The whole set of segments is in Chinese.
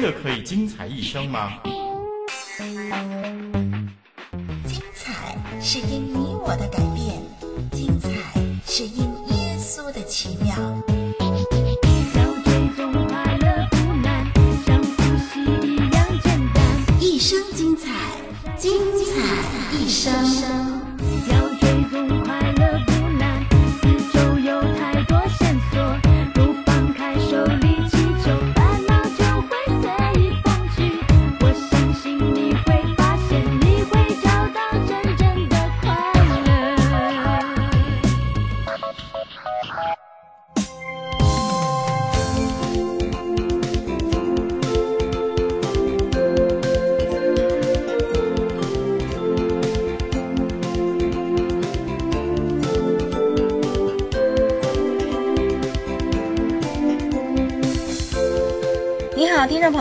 真的可以精彩一生吗？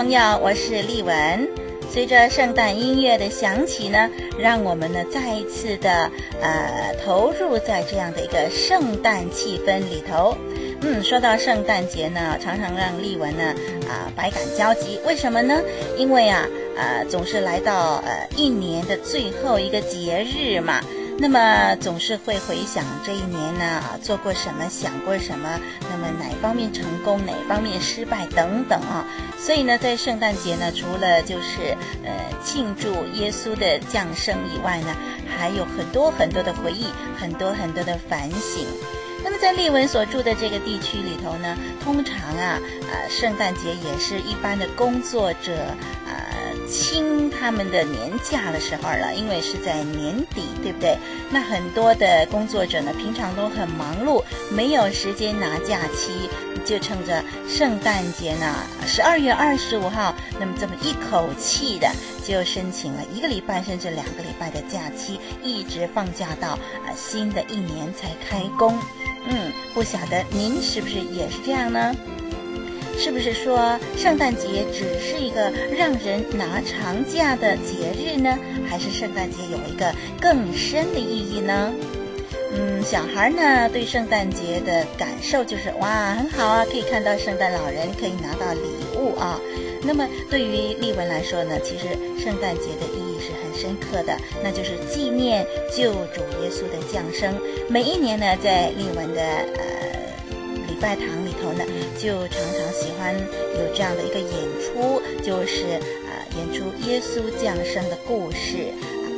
朋友，我是丽文。随着圣诞音乐的响起呢，让我们呢再一次的呃投入在这样的一个圣诞气氛里头。嗯，说到圣诞节呢，常常让丽文呢啊、百感交集。为什么呢？因为啊呃总是来到呃一年的最后一个节日嘛。那么总是会回想这一年呢，做过什么，想过什么，那么哪方面成功，哪方面失败等等啊。所以呢，在圣诞节呢，除了就是呃庆祝耶稣的降生以外呢，还有很多很多的回忆，很多很多的反省。那么在丽文所住的这个地区里头呢，通常啊，呃，圣诞节也是一般的工作者。清他们的年假的时候了，因为是在年底，对不对？那很多的工作者呢，平常都很忙碌，没有时间拿假期，就趁着圣诞节呢，十二月二十五号，那么这么一口气的就申请了一个礼拜甚至两个礼拜的假期，一直放假到呃新的一年才开工。嗯，不晓得您是不是也是这样呢？是不是说圣诞节只是一个让人拿长假的节日呢？还是圣诞节有一个更深的意义呢？嗯，小孩呢对圣诞节的感受就是哇，很好啊，可以看到圣诞老人，可以拿到礼物啊。那么对于丽文来说呢，其实圣诞节的意义是很深刻的，那就是纪念救主耶稣的降生。每一年呢，在丽文的呃。礼拜堂里头呢，就常常喜欢有这样的一个演出，就是啊、演出耶稣降生的故事，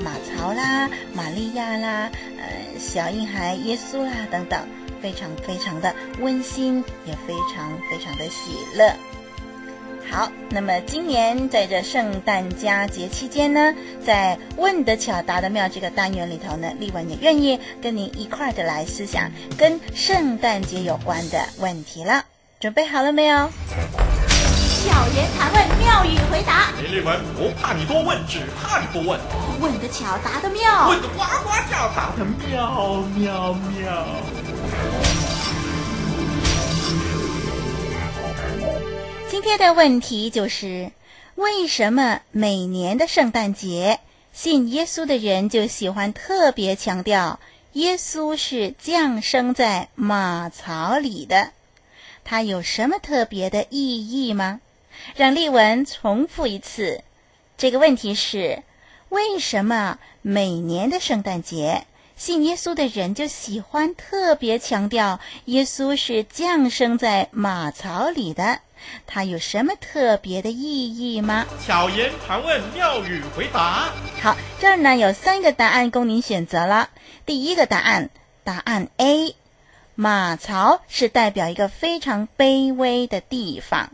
马槽啦、玛利亚啦、呃，小婴孩耶稣啦等等，非常非常的温馨，也非常非常的喜乐。好，那么今年在这圣诞佳节期间呢，在问得巧答得妙这个单元里头呢，丽文也愿意跟您一块的来思想跟圣诞节有关的问题了。准备好了没有？巧言谈问，妙语回答。林丽文不怕你多问，只怕你不问。问得巧答得妙，问得呱呱叫，答得妙妙妙。今天的问题就是：为什么每年的圣诞节，信耶稣的人就喜欢特别强调耶稣是降生在马槽里的？它有什么特别的意义吗？让丽文重复一次，这个问题是：为什么每年的圣诞节，信耶稣的人就喜欢特别强调耶稣是降生在马槽里的？它有什么特别的意义吗？巧言盘问，妙语回答。好，这儿呢有三个答案供您选择了。第一个答案，答案 A，马槽是代表一个非常卑微的地方。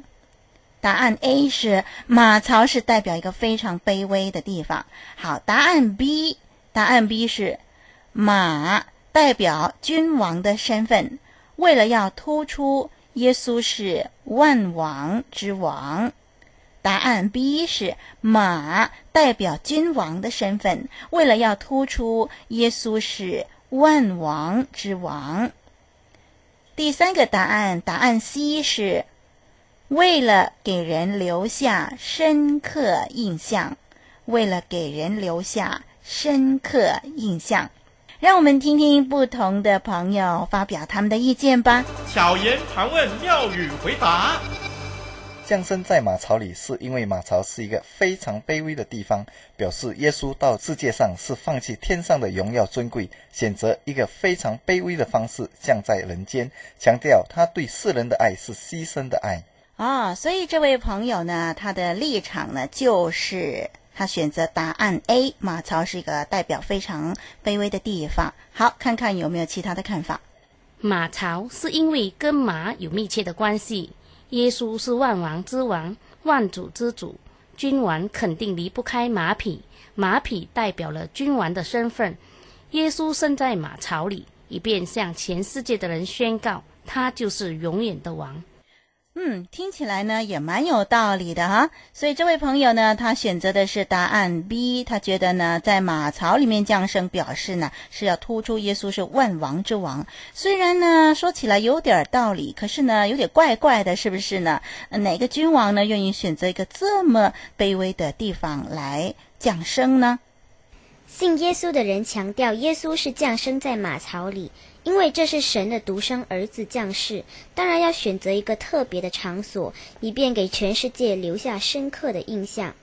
答案 A 是马槽是代表一个非常卑微的地方。好，答案 B，答案 B 是马代表君王的身份，为了要突出。耶稣是万王之王。答案 B 是马代表君王的身份，为了要突出耶稣是万王之王。第三个答案，答案 C 是为了给人留下深刻印象，为了给人留下深刻印象。让我们听听不同的朋友发表他们的意见吧。巧言常问，妙语回答。降生在马槽里，是因为马槽是一个非常卑微的地方，表示耶稣到世界上是放弃天上的荣耀尊贵，选择一个非常卑微的方式降在人间，强调他对世人的爱是牺牲的爱。啊、哦，所以这位朋友呢，他的立场呢，就是他选择答案 A，马槽是一个代表非常卑微的地方。好，看看有没有其他的看法。马槽是因为跟马有密切的关系。耶稣是万王之王，万主之主，君王肯定离不开马匹，马匹代表了君王的身份。耶稣生在马槽里，以便向全世界的人宣告，他就是永远的王。嗯，听起来呢也蛮有道理的哈，所以这位朋友呢，他选择的是答案 B，他觉得呢，在马槽里面降生，表示呢是要突出耶稣是万王之王。虽然呢说起来有点道理，可是呢有点怪怪的，是不是呢？哪个君王呢愿意选择一个这么卑微的地方来降生呢？信耶稣的人强调，耶稣是降生在马槽里。因为这是神的独生儿子降世，当然要选择一个特别的场所，以便给全世界留下深刻的印象。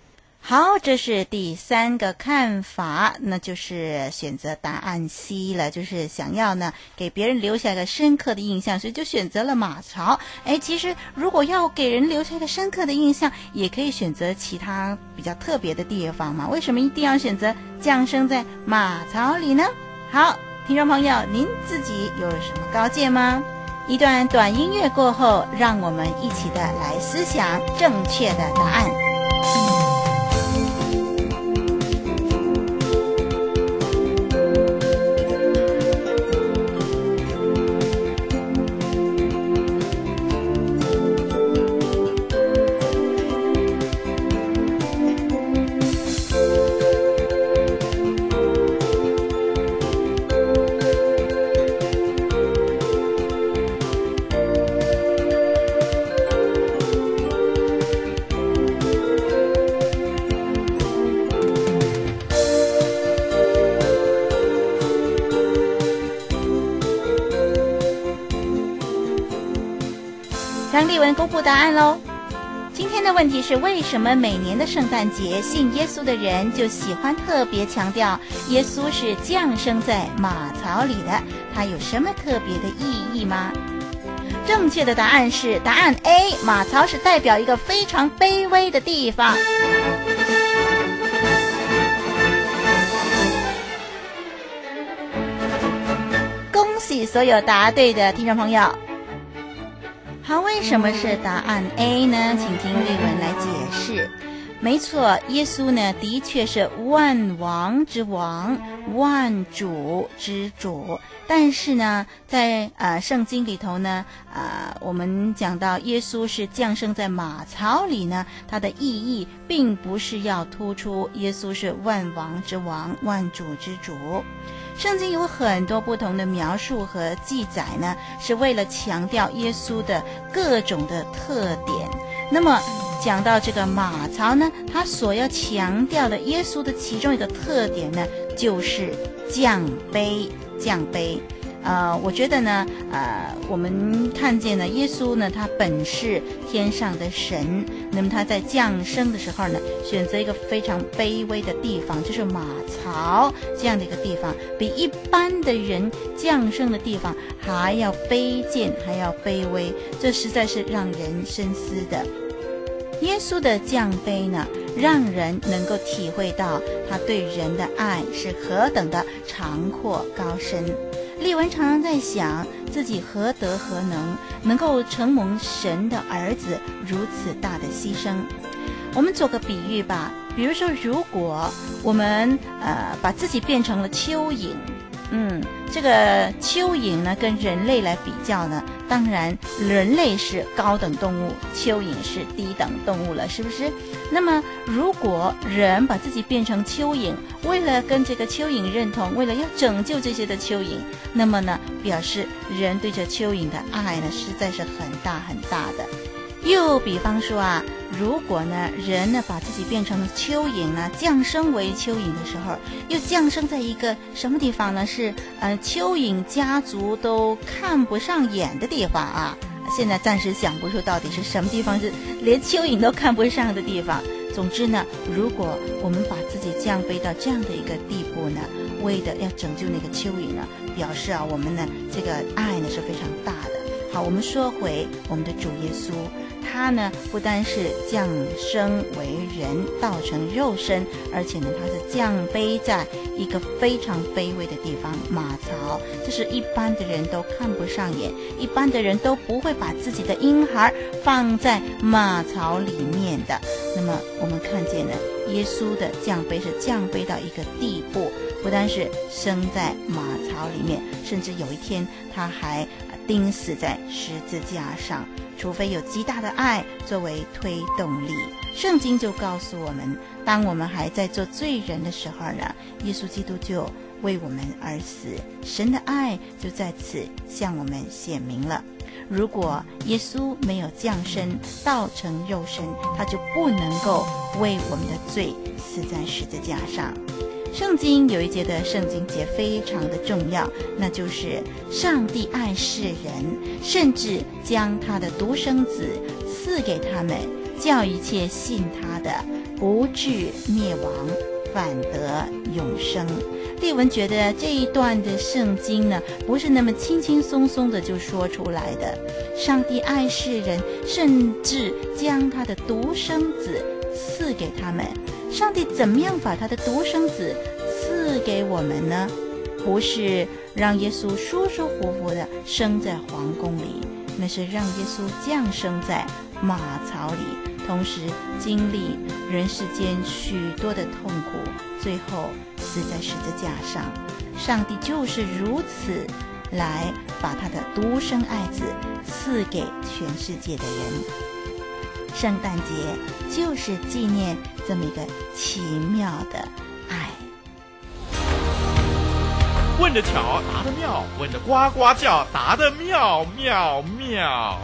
好，这是第三个看法，那就是选择答案 C 了，就是想要呢给别人留下一个深刻的印象，所以就选择了马槽。哎，其实如果要给人留下一个深刻的印象，也可以选择其他比较特别的地方嘛。为什么一定要选择降生在马槽里呢？好。听众朋友，您自己有什么高见吗？一段短音乐过后，让我们一起的来思想正确的答案。立文公布答案喽。今天的问题是：为什么每年的圣诞节，信耶稣的人就喜欢特别强调耶稣是降生在马槽里的？它有什么特别的意义吗？正确的答案是答案 A，马槽是代表一个非常卑微的地方。恭喜所有答对的听众朋友。好，为什么是答案 A 呢？请听例文来解释。没错，耶稣呢的确是万王之王，万主之主。但是呢，在呃圣经里头呢，呃我们讲到耶稣是降生在马槽里呢，它的意义并不是要突出耶稣是万王之王，万主之主。圣经有很多不同的描述和记载呢，是为了强调耶稣的各种的特点。那么讲到这个马槽呢，它所要强调的耶稣的其中一个特点呢，就是降卑，降卑。呃，我觉得呢，呃，我们看见呢，耶稣呢，他本是天上的神，那么他在降生的时候呢，选择一个非常卑微的地方，就是马槽这样的一个地方，比一般的人降生的地方还要卑贱，还要卑微，这实在是让人深思的。耶稣的降卑呢，让人能够体会到他对人的爱是何等的长阔高深。丽文常常在想，自己何德何能，能够承蒙神的儿子如此大的牺牲。我们做个比喻吧，比如说，如果我们呃把自己变成了蚯蚓。嗯，这个蚯蚓呢，跟人类来比较呢，当然人类是高等动物，蚯蚓是低等动物了，是不是？那么，如果人把自己变成蚯蚓，为了跟这个蚯蚓认同，为了要拯救这些的蚯蚓，那么呢，表示人对这蚯蚓的爱呢，实在是很大很大的。又比方说啊。如果呢，人呢把自己变成了蚯蚓呢，降生为蚯蚓的时候，又降生在一个什么地方呢？是呃，蚯蚓家族都看不上眼的地方啊，现在暂时想不出到底是什么地方是连蚯蚓都看不上的地方。总之呢，如果我们把自己降卑到这样的一个地步呢，为的要拯救那个蚯蚓呢，表示啊，我们呢这个爱呢是非常大的。好，我们说回我们的主耶稣。他呢，不单是降生为人，道成肉身，而且呢，他是降卑在一个非常卑微的地方——马槽，这是一般的人都看不上眼，一般的人都不会把自己的婴孩放在马槽里面的。那么，我们看见呢，耶稣的降卑是降卑到一个地步，不单是生在马槽里面，甚至有一天他还钉死在十字架上。除非有极大的爱作为推动力，圣经就告诉我们，当我们还在做罪人的时候呢，耶稣基督就为我们而死，神的爱就在此向我们显明了。如果耶稣没有降生，道成肉身，他就不能够为我们的罪死在十字架上。圣经有一节的圣经节非常的重要，那就是上帝爱世人，甚至将他的独生子赐给他们，叫一切信他的不至灭亡，反得永生。丽文觉得这一段的圣经呢，不是那么轻轻松松的就说出来的。上帝爱世人，甚至将他的独生子赐给他们。上帝怎么样把他的独生子赐给我们呢？不是让耶稣舒舒服服的生在皇宫里，那是让耶稣降生在马槽里，同时经历人世间许多的痛苦，最后死在十字架上。上帝就是如此来把他的独生爱子赐给全世界的人。圣诞节就是纪念这么一个奇妙的爱。问的巧，答的妙；问的呱呱叫，答的妙妙妙。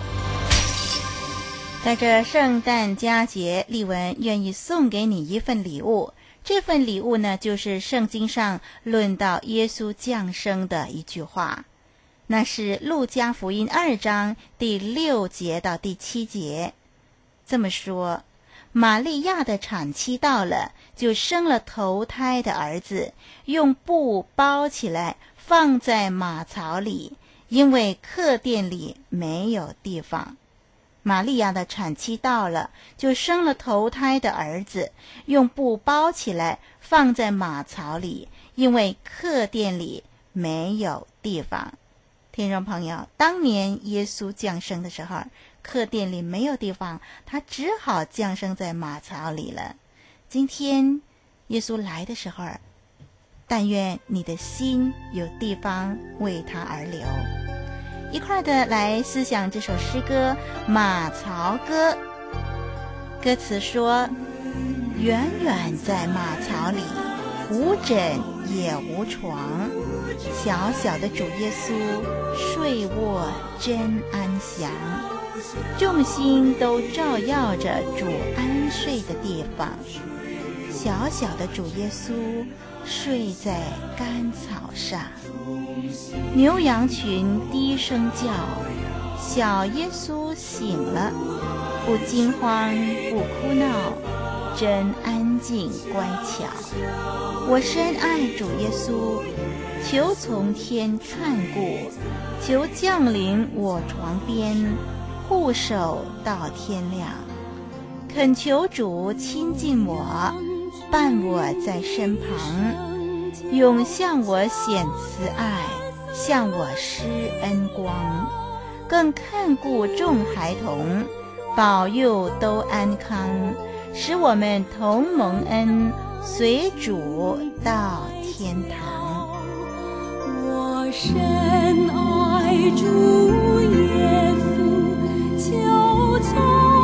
在这圣诞佳节，丽文愿意送给你一份礼物。这份礼物呢，就是圣经上论到耶稣降生的一句话，那是路加福音二章第六节到第七节。这么说，玛利亚的产期到了，就生了头胎的儿子，用布包起来，放在马槽里，因为客店里没有地方。玛利亚的产期到了，就生了头胎的儿子，用布包起来，放在马槽里，因为客店里没有地方。听众朋友，当年耶稣降生的时候。客店里没有地方，他只好降生在马槽里了。今天耶稣来的时候，但愿你的心有地方为他而留。一块的来思想这首诗歌《马槽歌》。歌词说：远远在马槽里，无枕也无床，小小的主耶稣睡卧真安详。众星都照耀着主安睡的地方，小小的主耶稣睡在干草上，牛羊群低声叫，小耶稣醒了，不惊慌不哭闹，真安静乖巧。我深爱主耶稣，求从天看顾，求降临我床边。护守到天亮，恳求主亲近我，伴我在身旁，永向我显慈爱，向我施恩光，更看顾众孩童，保佑都安康，使我们同蒙恩，随主到天堂。我深爱主耶稣。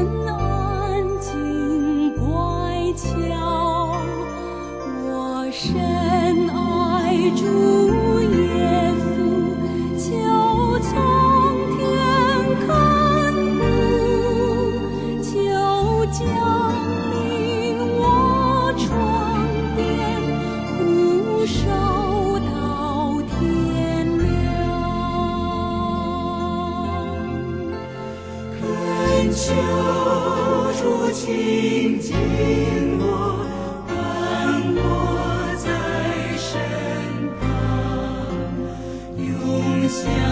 恩爱。深。